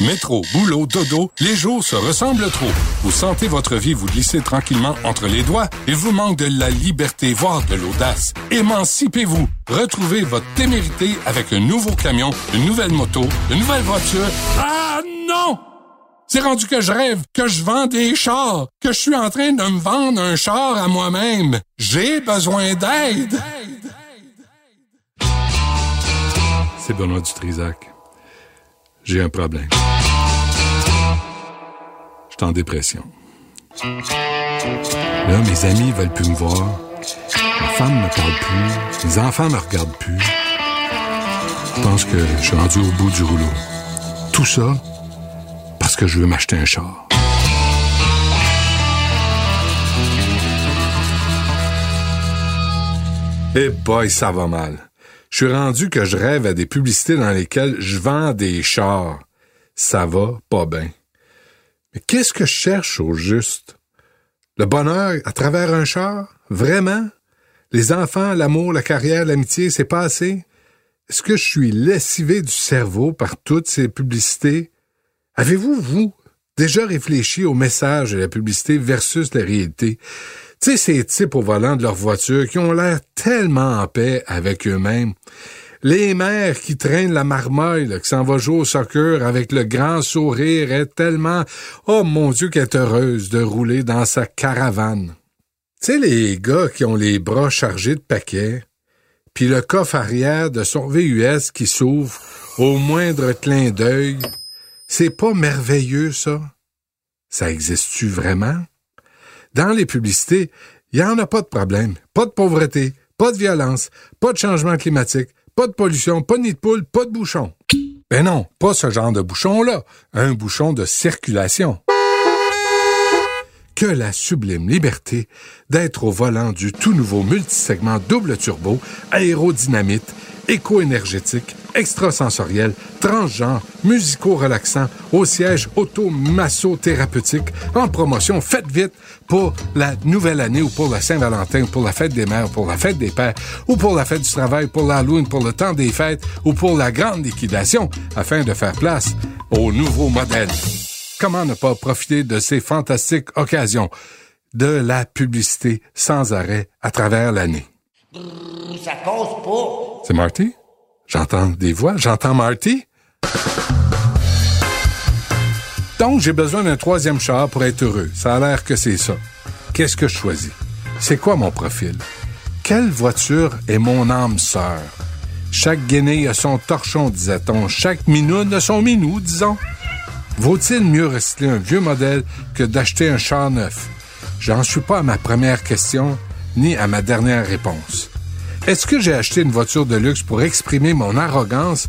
Métro, boulot, dodo, les jours se ressemblent trop. Vous sentez votre vie vous glisser tranquillement entre les doigts et vous manque de la liberté, voire de l'audace. Émancipez-vous. Retrouvez votre témérité avec un nouveau camion, une nouvelle moto, une nouvelle voiture. Ah non! C'est rendu que je rêve, que je vends des chars, que je suis en train de me vendre un char à moi-même. J'ai besoin d'aide. C'est Benoît Dutrisac. J'ai un problème. Je suis en dépression. Là, mes amis veulent plus me voir. Ma femme me parle plus. Mes enfants me regardent plus. Je pense que je suis rendu au bout du rouleau. Tout ça parce que je veux m'acheter un char. Eh boy, ça va mal. Je suis rendu que je rêve à des publicités dans lesquelles je vends des chars. Ça va pas bien. Mais qu'est-ce que je cherche au juste? Le bonheur à travers un char? Vraiment? Les enfants, l'amour, la carrière, l'amitié, c'est pas assez? Est-ce que je suis lessivé du cerveau par toutes ces publicités? Avez-vous, vous, déjà réfléchi au message de la publicité versus la réalité? Tu sais, ces types au volant de leur voiture qui ont l'air tellement en paix avec eux-mêmes. Les mères qui traînent la marmaille, qui s'en va jouer au soccer avec le grand sourire, est tellement, oh mon Dieu, qu'elle est heureuse de rouler dans sa caravane. Tu sais, les gars qui ont les bras chargés de paquets, puis le coffre arrière de son VUS qui s'ouvre au moindre clin d'œil, c'est pas merveilleux, ça? Ça existe-tu vraiment? Dans les publicités, il n'y en a pas de problème. Pas de pauvreté, pas de violence, pas de changement climatique, pas de pollution, pas de nid de poule, pas de bouchon. Ben non, pas ce genre de bouchon-là. Un bouchon de circulation. Que la sublime liberté d'être au volant du tout nouveau multisegment double turbo, aérodynamite, éco-énergétique, extrasensoriel, transgenre, musico-relaxant, au siège auto-massothérapeutique, en promotion, faites vite pour la nouvelle année ou pour la Saint-Valentin, ou pour la fête des mères, pour la fête des pères, ou pour la fête du travail, pour l'Halloween, pour le temps des fêtes, ou pour la grande liquidation, afin de faire place au nouveau modèle. Comment ne pas profiter de ces fantastiques occasions de la publicité sans arrêt à travers l'année? Ça cause pas. C'est Marty? J'entends des voix. J'entends Marty? Donc, j'ai besoin d'un troisième char pour être heureux. Ça a l'air que c'est ça. Qu'est-ce que je choisis? C'est quoi mon profil? Quelle voiture est mon âme sœur? Chaque guinée a son torchon, disait-on. Chaque minute a son minou, disons. Vaut-il mieux recycler un vieux modèle que d'acheter un char neuf? J'en suis pas à ma première question, ni à ma dernière réponse. Est-ce que j'ai acheté une voiture de luxe pour exprimer mon arrogance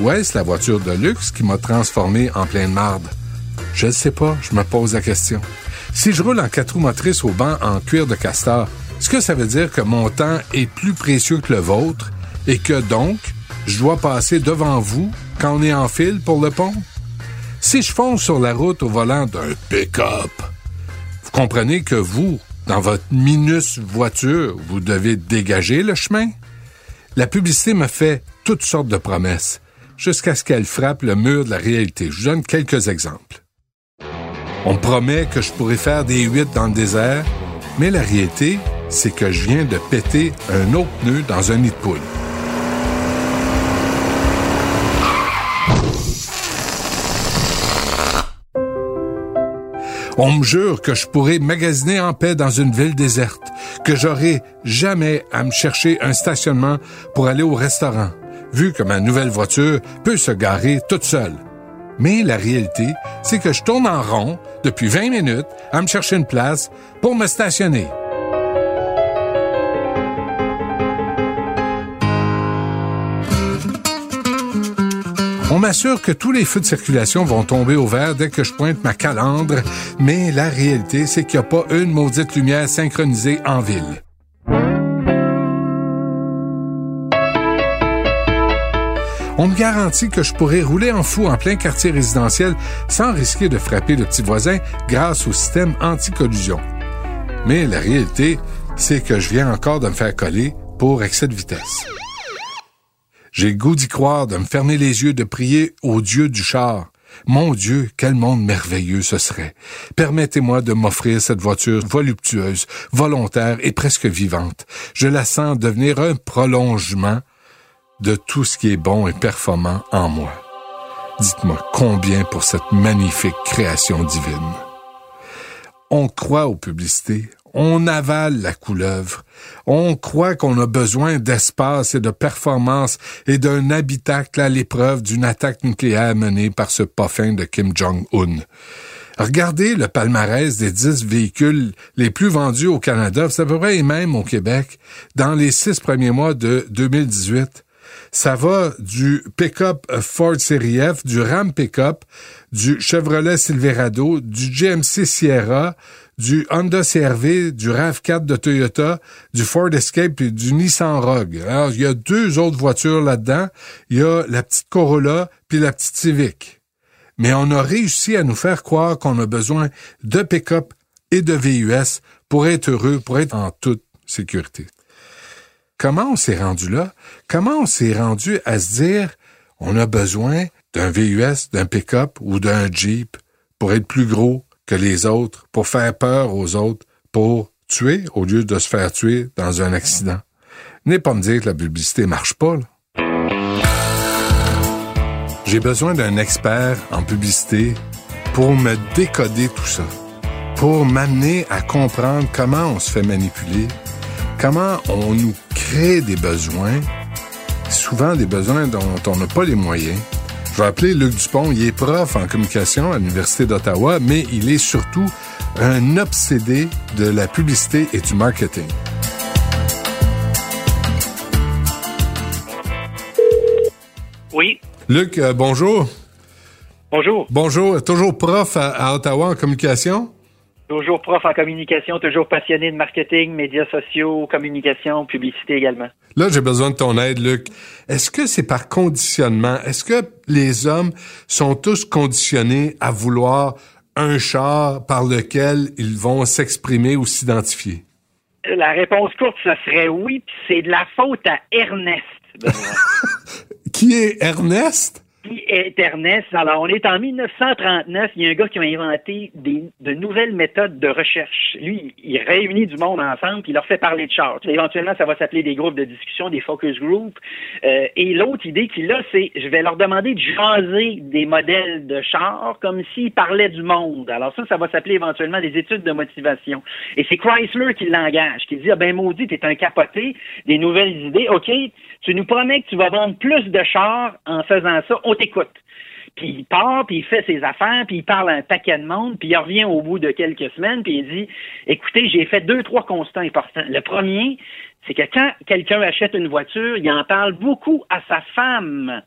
ou est-ce la voiture de luxe qui m'a transformé en pleine marde? Je ne sais pas, je me pose la question. Si je roule en quatre roues motrices au banc en cuir de castor, est-ce que ça veut dire que mon temps est plus précieux que le vôtre et que donc, je dois passer devant vous quand on est en file pour le pont? Si je fonce sur la route au volant d'un pick-up, vous comprenez que vous, dans votre minus voiture, vous devez dégager le chemin? La publicité me fait toutes sortes de promesses jusqu'à ce qu'elle frappe le mur de la réalité. Je vous donne quelques exemples. On me promet que je pourrais faire des huit dans le désert, mais la réalité, c'est que je viens de péter un autre pneu dans un nid de poule. On me jure que je pourrais magasiner en paix dans une ville déserte, que j'aurai jamais à me chercher un stationnement pour aller au restaurant, vu que ma nouvelle voiture peut se garer toute seule. Mais la réalité, c'est que je tourne en rond depuis 20 minutes à me chercher une place pour me stationner. On m'assure que tous les feux de circulation vont tomber au vert dès que je pointe ma calandre, mais la réalité, c'est qu'il n'y a pas une maudite lumière synchronisée en ville. On me garantit que je pourrais rouler en fou en plein quartier résidentiel sans risquer de frapper le petit voisin grâce au système anti-collusion. Mais la réalité, c'est que je viens encore de me faire coller pour excès de vitesse. J'ai le goût d'y croire, de me fermer les yeux, de prier au Dieu du char. Mon Dieu, quel monde merveilleux ce serait. Permettez-moi de m'offrir cette voiture voluptueuse, volontaire et presque vivante. Je la sens devenir un prolongement de tout ce qui est bon et performant en moi. Dites-moi combien pour cette magnifique création divine. On croit aux publicités, on avale la couleuvre. On croit qu'on a besoin d'espace et de performance et d'un habitacle à l'épreuve d'une attaque nucléaire menée par ce poffin de Kim Jong-un. Regardez le palmarès des dix véhicules les plus vendus au Canada, c'est à peu près les au Québec, dans les six premiers mois de 2018. Ça va du pick-up Ford Série F, du Ram pick-up, du Chevrolet Silverado, du GMC Sierra, du Honda CRV, du RAV4 de Toyota, du Ford Escape et du Nissan Rogue. Alors, il y a deux autres voitures là-dedans. Il y a la petite Corolla puis la petite Civic. Mais on a réussi à nous faire croire qu'on a besoin de pick-up et de VUS pour être heureux, pour être en toute sécurité. Comment on s'est rendu là? Comment on s'est rendu à se dire on a besoin d'un VUS, d'un pick-up ou d'un Jeep pour être plus gros, que les autres, pour faire peur aux autres, pour tuer au lieu de se faire tuer dans un accident. N'est pas me dire que la publicité marche pas. J'ai besoin d'un expert en publicité pour me décoder tout ça, pour m'amener à comprendre comment on se fait manipuler, comment on nous crée des besoins, souvent des besoins dont on n'a pas les moyens, je vais appeler Luc Dupont. Il est prof en communication à l'Université d'Ottawa, mais il est surtout un obsédé de la publicité et du marketing. Oui. Luc, euh, bonjour. Bonjour. Bonjour. Toujours prof à Ottawa en communication? Toujours prof en communication, toujours passionné de marketing, médias sociaux, communication, publicité également. Là, j'ai besoin de ton aide, Luc. Est-ce que c'est par conditionnement? Est-ce que les hommes sont tous conditionnés à vouloir un char par lequel ils vont s'exprimer ou s'identifier? La réponse courte, ce serait oui, puis c'est de la faute à Ernest. Qui est Ernest? Qui est Ernest. Alors, on est en 1939. Il y a un gars qui a inventé des, de nouvelles méthodes de recherche. Lui, il réunit du monde ensemble, puis il leur fait parler de chars. Éventuellement, ça va s'appeler des groupes de discussion, des focus groups. Euh, et l'autre idée qu'il a, c'est je vais leur demander de jaser des modèles de chars comme s'ils parlaient du monde. Alors ça, ça va s'appeler éventuellement des études de motivation. Et c'est Chrysler qui l'engage, qui dit, ah ben maudit, t'es un capoté, des nouvelles idées. OK, tu nous promets que tu vas vendre plus de chars en faisant ça on t'écoute. Puis il part, puis il fait ses affaires, puis il parle à un paquet de monde, puis il revient au bout de quelques semaines, puis il dit Écoutez, j'ai fait deux, trois constats importants. Le premier, c'est que quand quelqu'un achète une voiture, il en parle beaucoup à sa femme.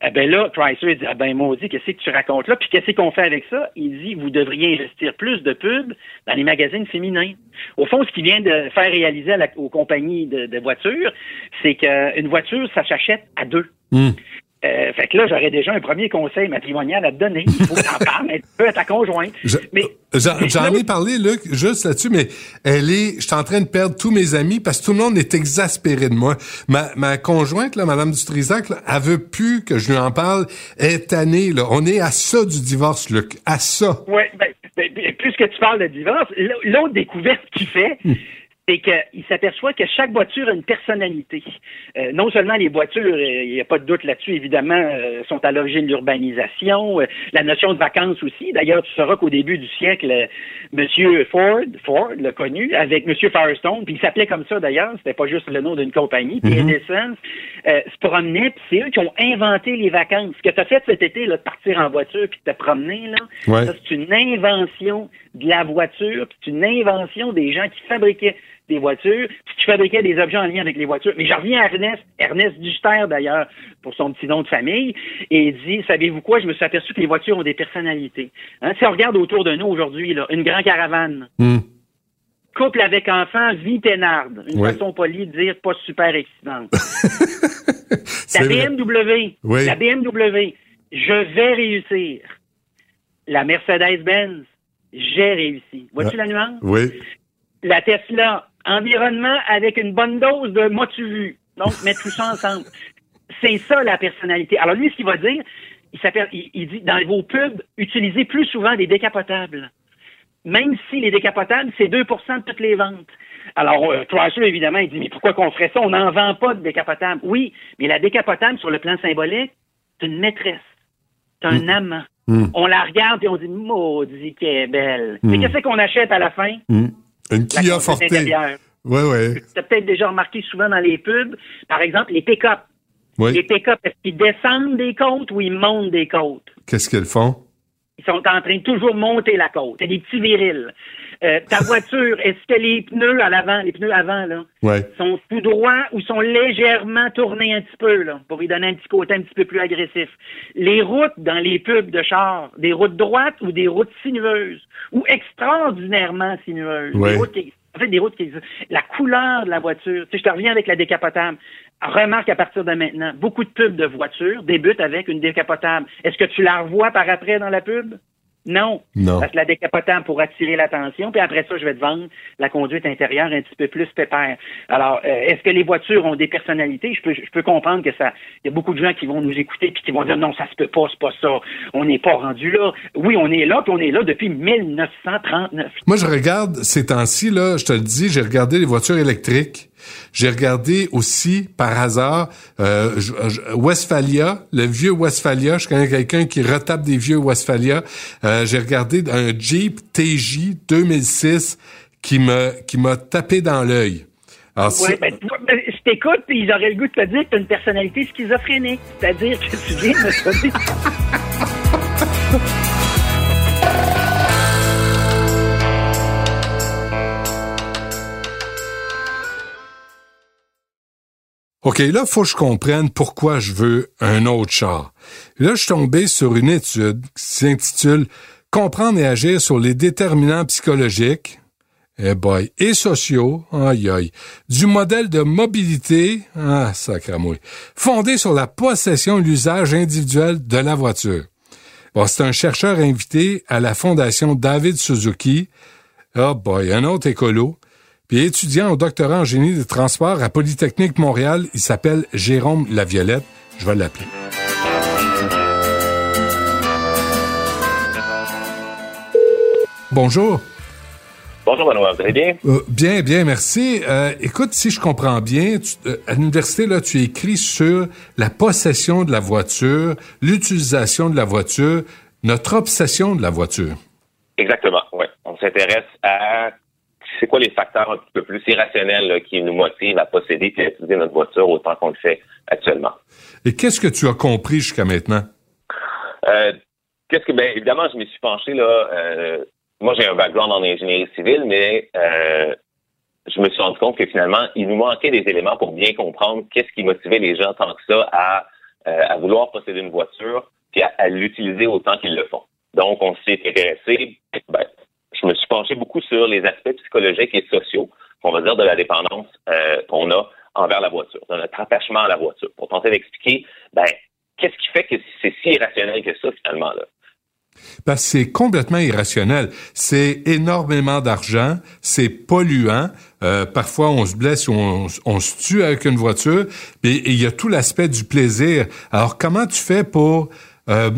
Eh bien là, Chrysler dit, ah ben maudit, qu'est-ce que tu racontes là? Puis qu'est-ce qu'on fait avec ça? Il dit, vous devriez investir plus de pubs dans les magazines féminins. Au fond, ce qu'il vient de faire réaliser aux compagnies de, voitures, c'est qu'une voiture, ça s'achète à deux. Hmm. Euh, fait que là, j'aurais déjà un premier conseil matrimonial à te donner. Il faut que t'en parles un peu à ta conjointe. mais J'en ai parlé, Luc, juste là-dessus, mais elle est, je suis en train de perdre tous mes amis parce que tout le monde est exaspéré de moi. Ma, ma conjointe, là, Madame Dutrisac, là, elle veut plus que je lui en parle. Elle est tannée, là. On est à ça du divorce, Luc. À ça. Oui, ben, ben, puisque tu parles de divorce, l'autre découverte qu'il fait, hmm c'est qu'il s'aperçoit que chaque voiture a une personnalité. Euh, non seulement les voitures, euh, il n'y a pas de doute là-dessus, évidemment, euh, sont à l'origine de l'urbanisation, la notion de vacances aussi. D'ailleurs, tu sauras qu'au début du siècle, Monsieur Ford, Ford l'a connu, avec Monsieur Firestone, puis il s'appelait comme ça d'ailleurs, c'était pas juste le nom d'une compagnie, puis mm-hmm. Edison se promenait, puis c'est eux qui ont inventé les vacances. Ce que tu as fait cet été, là, de partir en voiture puis de te promener, là, c'est une invention de la voiture, puis c'est une invention des gens qui fabriquaient des voitures, puis qui fabriquait des objets en lien avec les voitures. Mais je reviens à Ernest, Ernest Duster d'ailleurs, pour son petit nom de famille, et il dit, savez-vous quoi, je me suis aperçu que les voitures ont des personnalités. Hein, si on regarde autour de nous aujourd'hui, là, une grande caravane, Hmm. couple avec enfant, vie peinarde, une Ouais. façon polie de dire pas super excitante. La. BMW, Oui. la BMW, je vais réussir. La Mercedes-Benz, j'ai réussi. Vois-tu Ah. la nuance? Oui. La Tesla, environnement avec une bonne dose de m'as-tu vu? Donc, mettre tout ça ensemble. C'est ça la personnalité. Alors lui, ce qu'il va dire, il s'appelle, il, il dit, dans vos pubs, utilisez plus souvent des décapotables. Même si les décapotables, c'est 2% de toutes les ventes. Alors, euh, Chrysler, évidemment, il dit, mais pourquoi qu'on ferait ça? On n'en vend pas de décapotable. Oui, mais la décapotable, sur le plan symbolique, c'est une maîtresse. C'est un amant. Mm. On la regarde et on dit, maudit qu'elle est belle. Mm. Mais qu'est-ce qu'on achète à la fin? Une Kia Forte. Oui, oui. Tu as peut-être déjà remarqué souvent dans les pubs, par exemple, les pick-up. Les Oui. pick-up, est-ce qu'ils descendent des côtes ou ils montent des côtes? Qu'est-ce qu'elles font? Ils sont en train de toujours monter la côte. C'est des petits virils. Euh, ta voiture, est-ce que les pneus à l'avant, les pneus avant, là, Oui. sont tout droits ou sont légèrement tournés un petit peu, là, pour lui donner un petit côté un petit peu plus agressif? Les routes dans les pubs de char, des routes droites ou des routes sinueuses, ou extraordinairement sinueuses? Ouais. Des routes qui- en fait, des routes qui La couleur de la voiture. Tu sais, je te reviens avec la décapotable. Remarque à partir de maintenant, beaucoup de pubs de voitures débutent avec une décapotable. Est-ce que tu la revois par après dans la pub? Non. Non. Parce que la décapotable pour attirer l'attention, puis après ça, je vais te vendre la conduite intérieure un petit peu plus pépère. Alors, euh, est-ce que les voitures ont des personnalités? Je peux, je peux comprendre que ça. Il y a beaucoup de gens qui vont nous écouter puis qui vont dire non, ça se peut pas, c'est pas ça. On n'est pas rendu là. Oui, on est là, puis on est là depuis 1939. Moi, je regarde ces temps-ci, là, je te le dis, j'ai regardé les voitures électriques. J'ai regardé aussi, par hasard, euh, Westphalia, le vieux Westphalia. Je connais quelqu'un qui retape des vieux Westphalia. Euh, j'ai regardé un Jeep TJ 2006 qui me qui m'a tapé dans l'œil. Oui, ça- ben, ben, je t'écoute, puis ils auraient le goût de te dire que tu as une personnalité schizophrénique. C'est-à-dire que tu viens de OK, là, faut que je comprenne pourquoi je veux un autre char. Là, je suis tombé sur une étude qui s'intitule Comprendre et agir sur les déterminants psychologiques eh boy, et sociaux, aïe aïe, du modèle de mobilité, ah sacramouille, fondé sur la possession et l'usage individuel de la voiture. Bon, c'est un chercheur invité à la Fondation David Suzuki, oh boy, un autre écolo, puis étudiant au doctorat en génie des transports à Polytechnique Montréal, il s'appelle Jérôme Laviolette. Je vais l'appeler. Bonjour. Bonjour, Benoît, vous allez bien? Euh, bien, bien, merci. Euh, écoute, si je comprends bien, tu- euh, à l'université, là, tu écris sur la possession de la voiture, l'utilisation de la voiture, notre obsession de la voiture. Exactement, oui. On s'intéresse à c'est quoi les facteurs un petit peu plus irrationnels là, qui nous motivent à posséder et à utiliser notre voiture autant qu'on le fait actuellement? Et qu'est-ce que tu as compris jusqu'à maintenant? Euh, Qu'est-ce que, ben, évidemment, je me suis penché là. euh, moi, j'ai un background en ingénierie civile, mais euh, je me suis rendu compte que finalement, il nous manquait des éléments pour bien comprendre qu'est-ce qui motivait les gens tant que ça à, euh, à vouloir posséder une voiture puis à, à l'utiliser autant qu'ils le font. Donc, on s'est intéressé. Ben, je me suis penché beaucoup sur les aspects psychologiques et sociaux, on va dire, de la dépendance euh, qu'on a envers la voiture, de notre attachement à la voiture, pour tenter d'expliquer, ben, qu'est-ce qui fait que c'est si irrationnel que ça, finalement, là? Parce que c'est complètement irrationnel. C'est énormément d'argent, c'est polluant. Euh, parfois, on se blesse ou on, se tue avec une voiture. Et il y a tout l'aspect du plaisir. Alors, comment tu fais pour euh,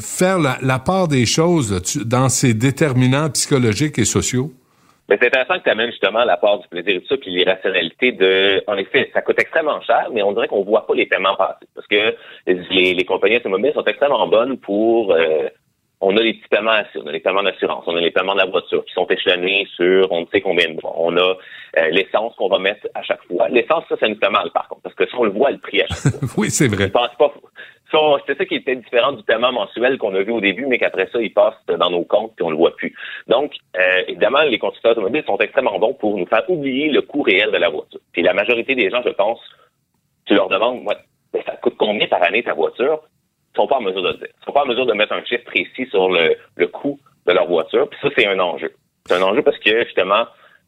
faire la, la part des choses là, tu- dans ces déterminants psychologiques et sociaux? Mais c'est intéressant que tu amènes justement la part du plaisir et tout ça, puis l'irrationalité de. En effet, ça coûte extrêmement cher, mais on dirait qu'on voit pas les paiements passer. Parce que les, les compagnies automobiles sont extrêmement bonnes pour. euh, on a les petits paiements assis, on a les paiements d'assurance, on a les paiements de la voiture qui sont échelonnés sur on ne sait combien de mois. On a euh, l'essence qu'on va mettre à chaque fois. L'essence, ça, ça nous fait mal par contre, parce que si on le voit le prix à chaque fois. oui, c'est vrai. Pas, C'est ça qui était différent du paiement mensuel qu'on a vu au début, mais qu'après ça, il passe dans nos comptes et on le voit plus. Donc, euh, évidemment, les constructeurs automobiles sont extrêmement bons pour nous faire oublier le coût réel de la voiture. Puis la majorité des gens, je pense, tu leur demandes, ben, ça coûte combien par année ta voiture? Ils sont pas en mesure de le dire. Ils sont pas en mesure de mettre un chiffre précis sur le, le coût de leur voiture. Puis ça, c'est un enjeu. C'est un enjeu parce que, justement,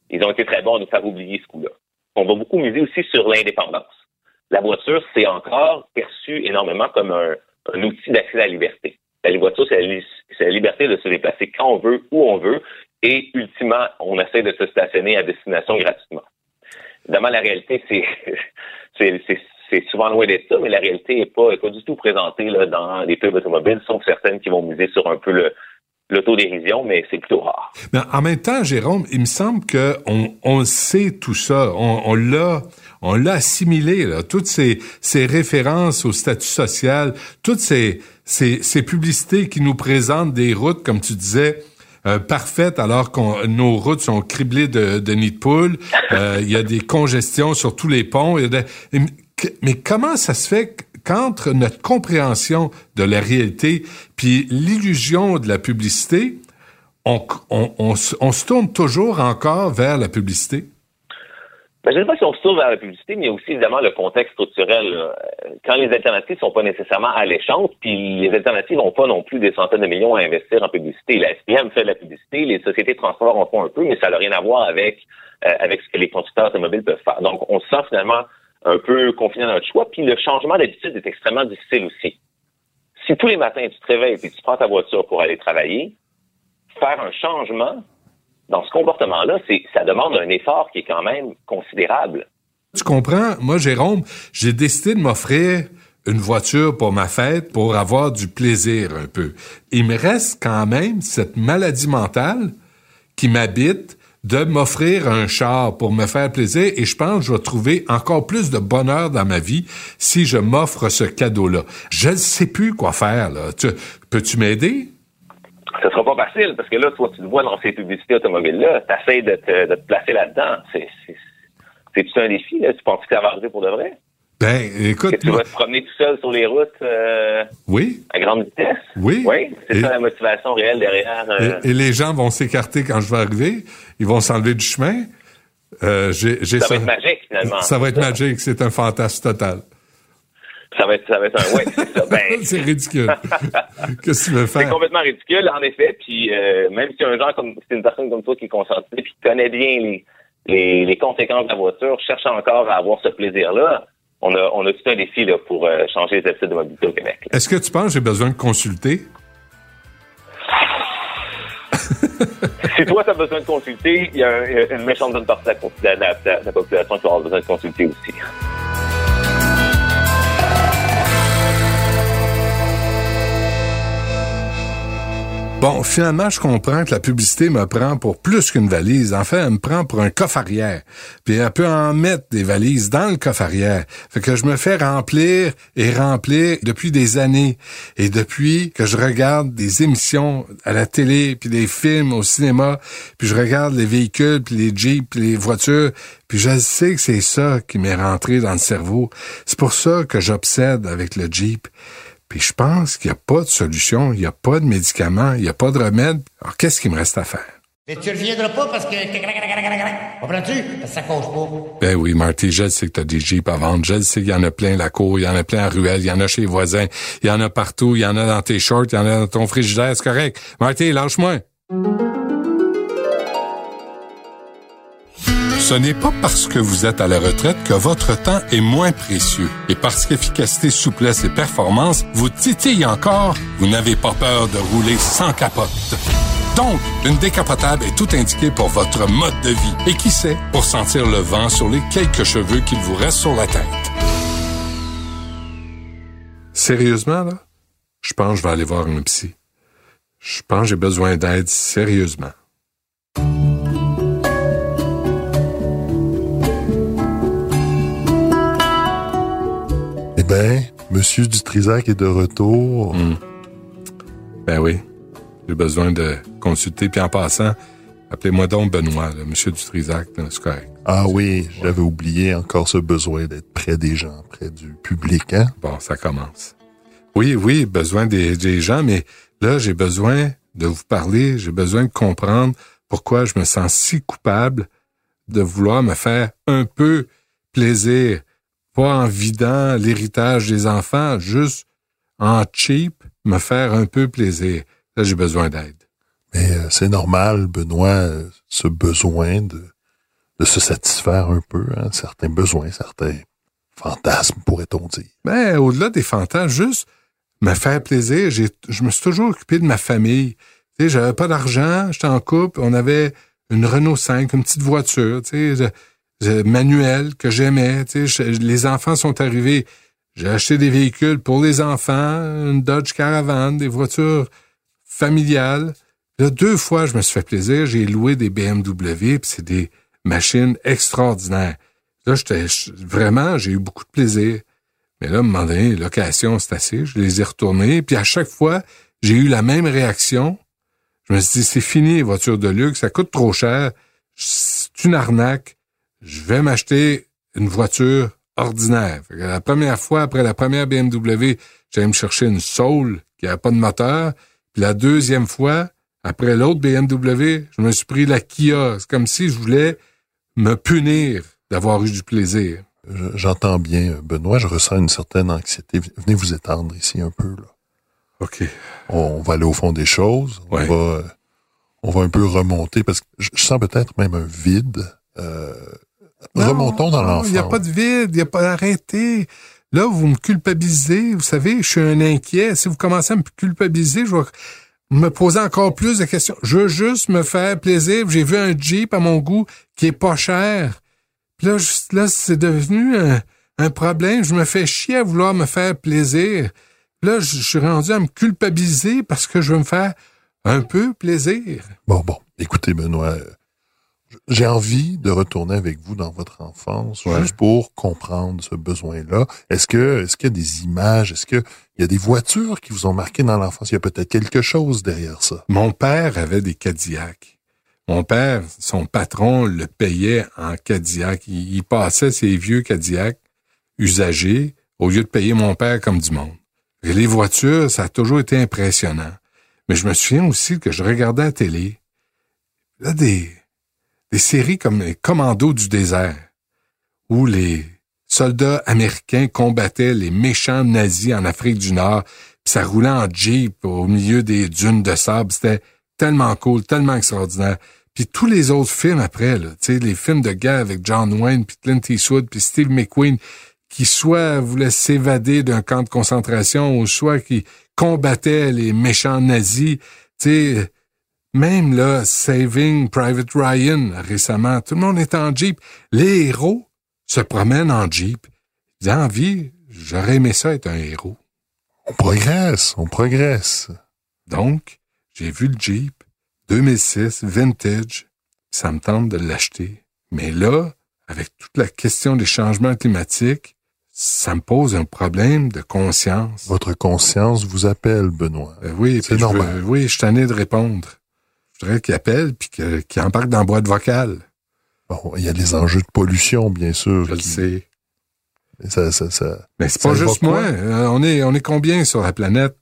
ils ont été très bons à nous faire oublier ce coût-là. On va beaucoup miser aussi sur l'indépendance la voiture, c'est encore perçu énormément comme un, outil d'accès à la liberté. La voiture, c'est la, liberté de se déplacer quand on veut, où on veut, et ultimement, on essaie de se stationner à destination gratuitement. Évidemment, la réalité, c'est, souvent loin d'être ça, mais la réalité n'est pas, du tout présentée dans les pubs automobiles, sauf certaines qui vont miser sur un peu le, l'autodérision, mais c'est plutôt rare. En même temps, Jérôme, il me semble que on, on sait tout ça, on l'a, on l'a assimilé là, toutes ces, ces références au statut social, toutes ces, ces, ces publicités qui nous présentent des routes, comme tu disais, euh, parfaites alors que nos routes sont criblées de, de nids de poules. Euh, il y a des congestions sur tous les ponts. mais comment ça se fait qu'entre notre compréhension de la réalité puis l'illusion de la publicité, on, on, on, on, se tourne toujours encore vers la publicité? Ben, je ne sais pas si on se tourne vers la publicité, mais il y a aussi évidemment le contexte structurel. Quand les alternatives sont pas nécessairement alléchantes, puis les alternatives n'ont pas non plus des centaines de millions à investir en publicité. La SPM fait de la publicité, les sociétés de transport en font un peu, mais ça n'a rien à voir avec euh, avec ce que les constructeurs automobiles peuvent faire. Donc, on se sent finalement un peu confiné dans notre choix. Puis le changement d'habitude est extrêmement difficile aussi. Si tous les matins tu te réveilles et tu prends ta voiture pour aller travailler, faire un changement dans ce comportement-là, ça demande un effort qui est quand même considérable. Tu comprends? Moi, Jérôme, j'ai décidé de m'offrir une voiture pour ma fête pour avoir du plaisir un peu. Il me reste quand même cette maladie mentale qui m'habite de m'offrir un char pour me faire plaisir et je pense que je vais trouver encore plus de bonheur dans ma vie si je m'offre ce cadeau-là. Je ne sais plus quoi faire. Là. peux-tu m'aider? Ce sera pas facile parce que là, toi, tu le vois dans ces publicités automobiles-là, tu essaies de te, de te placer là-dedans. C'est, c'est, c'est un défi, là? Tu penses que ça va arriver pour de vrai? Ben, écoute. tu vas te promener tout seul sur les routes euh, oui. à grande vitesse? Oui. Oui, c'est ça la motivation réelle derrière. Euh, et, les gens vont s'écarter quand je vais arriver. Ils vont s'enlever du chemin. Euh, ça, va être magique, finalement. Ça va être magique. C'est un fantasme total. Ça va être, ça va être un, ouais, c'est ça. Ben... c'est ridicule. Qu'est-ce que tu veux faire? C'est complètement ridicule, en effet. Puis, euh, même si un genre comme, c'est une personne comme toi qui est concentrée puis qui connaît bien les, les, les conséquences de la voiture, cherche encore à avoir ce plaisir-là, on a, on a tout un défi là, pour euh, changer les habitudes de mobilité au Québec. Est-ce que tu penses que j'ai besoin de consulter? si toi, tu as besoin de consulter, il y a une méchante bonne partie de la, de la population qui aura besoin de consulter aussi. Bon, finalement, je comprends que la publicité me prend pour plus qu'une valise. En fait, elle me prend pour un coffre arrière. Puis elle peut en mettre des valises dans le coffre arrière. Fait que je me fais remplir et remplir depuis des années. Et depuis que je regarde des émissions à la télé, puis des films au cinéma, puis je regarde les véhicules, puis les jeeps, puis les voitures, puis je sais que c'est ça qui m'est rentré dans le cerveau. C'est pour ça que j'obsède avec le jeep. Puis je pense qu'il n'y a pas de solution, il n'y a pas de médicament, il n'y a pas de remède. Alors qu'est-ce qu'il me reste à faire? Mais tu reviendras pas parce que... Comprends-tu? Ça cause pas. Ben oui, Marty, je sais que t'as des Jeeps à vendre. Je sais qu'il y en a plein la cour, il y en a plein à ruelle, il y en a chez les voisins, il y en a partout, il y en a dans tes shorts, il y en a dans ton frigidaire, c'est correct. Marty, lâche-moi. Ce n'est pas parce que vous êtes à la retraite que votre temps est moins précieux. Et parce qu'efficacité, souplesse et performance vous titillent encore, vous n'avez pas peur de rouler sans capote. Donc, une décapotable est tout indiquée pour votre mode de vie. Et qui sait, pour sentir le vent sur les quelques cheveux qu'il vous reste sur la tête. Sérieusement, là? Je pense que je vais aller voir un psy. Je pense que j'ai besoin d'aide sérieusement. Ben, Monsieur Dutrisac est de retour. Hmm. Ben oui. J'ai besoin de consulter. Puis en passant, appelez-moi donc Benoît, Monsieur Dutrisac, c'est correct. Ah oui, j'avais oublié encore ce besoin d'être près des gens, près du public, hein? Bon, ça commence. Oui, oui, besoin des, des gens, mais là, j'ai besoin de vous parler, j'ai besoin de comprendre pourquoi je me sens si coupable de vouloir me faire un peu plaisir, pas en vidant l'héritage des enfants, juste en cheap, me faire un peu plaisir. Là, j'ai besoin d'aide. Mais euh, c'est normal, Benoît, euh, ce besoin de, de se satisfaire un peu, hein, certains besoins, certains fantasmes, pourrait-on dire. Ben, au-delà des fantasmes, juste me faire plaisir. J'ai, je me suis toujours occupé de ma famille. Tu sais, j'avais pas d'argent, j'étais en couple, on avait une Renault 5, une petite voiture, tu sais, je- manuelle que j'aimais. Les enfants sont arrivés. J'ai acheté des véhicules pour les enfants, une Dodge Caravan, des voitures familiales. Là, deux fois, je me suis fait plaisir. J'ai loué des BMW, puis c'est des machines extraordinaires. Là, j'étais vraiment, j'ai eu beaucoup de plaisir. Mais là, à un moment donné, location, c'est assez. Je les ai retournés. Puis à chaque fois, j'ai eu la même réaction. Je me suis dit, c'est fini, les voitures de luxe. Ça coûte trop cher. C'est une arnaque. Je vais m'acheter une voiture ordinaire. La première fois, après la première BMW, j'allais me chercher une Soul qui n'avait pas de moteur. Puis la deuxième fois, après l'autre BMW, je me suis pris la Kia. C'est comme si je voulais me punir d'avoir eu du plaisir. Je- J'entends bien, Benoît, je ressens une certaine anxiété. Venez vous étendre ici un peu. Là. OK. On va aller au fond des choses. On va, on va un peu remonter parce que je je sens peut-être même un vide. Euh, remontons dans l'enfance. Il n'y a pas de vide, il n'y a pas d'arrêté. Là, vous me culpabilisez. Vous savez, je suis un inquiet. Si vous commencez à me culpabiliser, je vais me poser encore plus de questions. Je veux juste me faire plaisir. J'ai vu un Jeep à mon goût qui est pas cher. Puis là, je- là c'est devenu un, un problème. Je me fais chier à vouloir me faire plaisir. Là, je je suis rendu à me culpabiliser parce que je veux me faire un peu plaisir. Bon, bon. Écoutez, Benoît, j'ai envie de retourner avec vous dans votre enfance, Ouais. juste pour comprendre ce besoin-là. Est-ce que, est-ce qu'il y a des images? Est-ce qu'il y a des voitures qui vous ont marqué dans l'enfance? Il y a peut-être quelque chose derrière ça. Mon père avait des Cadillacs. Mon père, son patron le payait en Cadillac. Il, il passait ses vieux Cadillacs usagés au lieu de payer mon père comme du monde. Et les voitures, ça a toujours été impressionnant. Mais je me souviens aussi que je regardais la télé. Là, des, des séries comme les Commandos du désert, où les soldats américains combattaient les méchants nazis en Afrique du Nord, puis ça roulait en jeep au milieu des dunes de sable. C'était tellement cool, tellement extraordinaire. Puis tous les autres films après, là, les films de guerre avec John Wayne, puis Clint Eastwood, puis Steve McQueen, qui soit voulaient s'évader d'un camp de concentration, ou soit qui combattaient les méchants nazis. Tu sais, même là, Saving Private Ryan récemment, tout le monde est en Jeep. Les héros se promènent en Jeep. J'ai envie, j'aurais aimé ça être un héros. On progresse, on progresse. Donc, j'ai vu le Jeep 2006 vintage. Ça me tente de l'acheter. Mais là, avec toute la question des changements climatiques, ça me pose un problème de conscience. Votre conscience vous appelle, Benoît. Euh, oui, C'est puis je veux- normal. oui, je suis tanné de répondre. Voudrais qu'il appelle puis que- qu'il embarque dans la boîte vocale. Bon, il y a les enjeux de pollution, bien sûr. Je le qui- sais. Ça, ça, ça. Mais c'est pas juste moi. Euh, On est, on est combien sur la planète?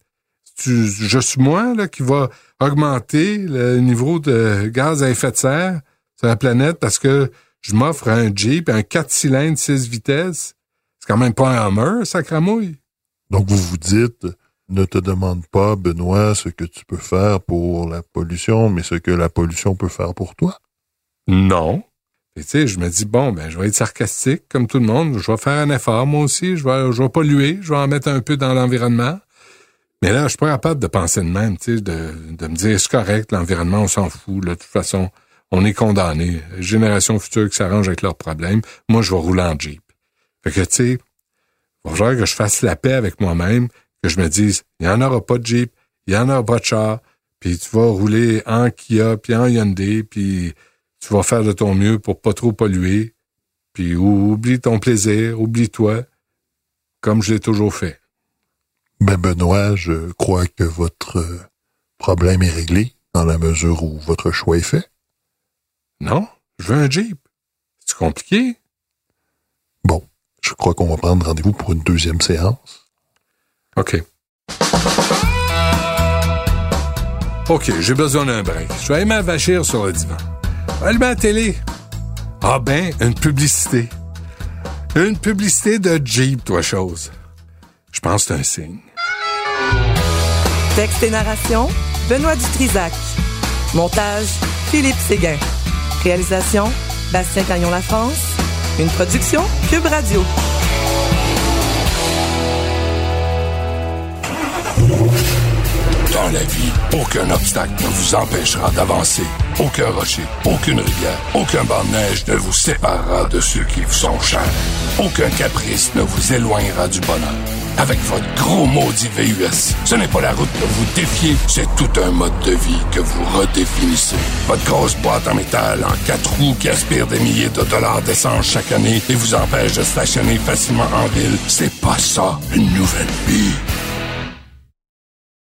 C'est juste moi là, qui va augmenter le niveau de gaz à effet de serre sur la planète parce que je m'offre un Jeep, un 4 cylindres, 6 vitesses. C'est quand même pas un Hummer, sacramouille. Donc, vous vous dites, ne te demande pas, Benoît, ce que tu peux faire pour la pollution, mais ce que la pollution peut faire pour toi. Non. Et tu sais, je me dis, bon, ben, je vais être sarcastique comme tout le monde. Je vais faire un effort, moi aussi. Je vais, je vais polluer. Je vais en mettre un peu dans l'environnement. Mais là, je suis pas capable de penser de même, tu sais, de, de me dire, c'est correct, l'environnement, on s'en fout. Là, de toute façon, on est condamné. Génération future qui s'arrange avec leurs problèmes. Moi, je vais rouler en Jeep. Fait que, tu sais, il va falloir que je fasse la paix avec moi-même, que je me dise, il n'y en aura pas de Jeep, il n'y en aura pas de char, puis tu vas rouler en Kia, puis en Hyundai, puis tu vas faire de ton mieux pour pas trop polluer, puis ou- oublie ton plaisir, oublie-toi, comme je l'ai toujours fait. Ben, Benoît, je crois que votre problème est réglé dans la mesure où votre choix est fait. Non, je veux un Jeep. C'est compliqué? Bon, je crois qu'on va prendre rendez-vous pour une deuxième séance. OK. OK, j'ai besoin d'un break. Je vais aller m'avachir sur le divan. Allumer la télé. Ah ben, une publicité. Une publicité de Jeep, toi, chose. Je pense que c'est un signe. Texte et narration, Benoît Dutrisac. Montage, Philippe Séguin. Réalisation, Bastien Cagnon La France. Une production, Cube Radio. La vie, aucun obstacle ne vous empêchera d'avancer. Aucun rocher, aucune rivière, aucun banc de neige ne vous séparera de ceux qui vous sont chers. Aucun caprice ne vous éloignera du bonheur. Avec votre gros maudit VUS, ce n'est pas la route que vous défiez, c'est tout un mode de vie que vous redéfinissez. Votre grosse boîte en métal en quatre roues qui aspire des milliers de dollars d'essence chaque année et vous empêche de stationner facilement en ville, c'est pas ça une nouvelle vie.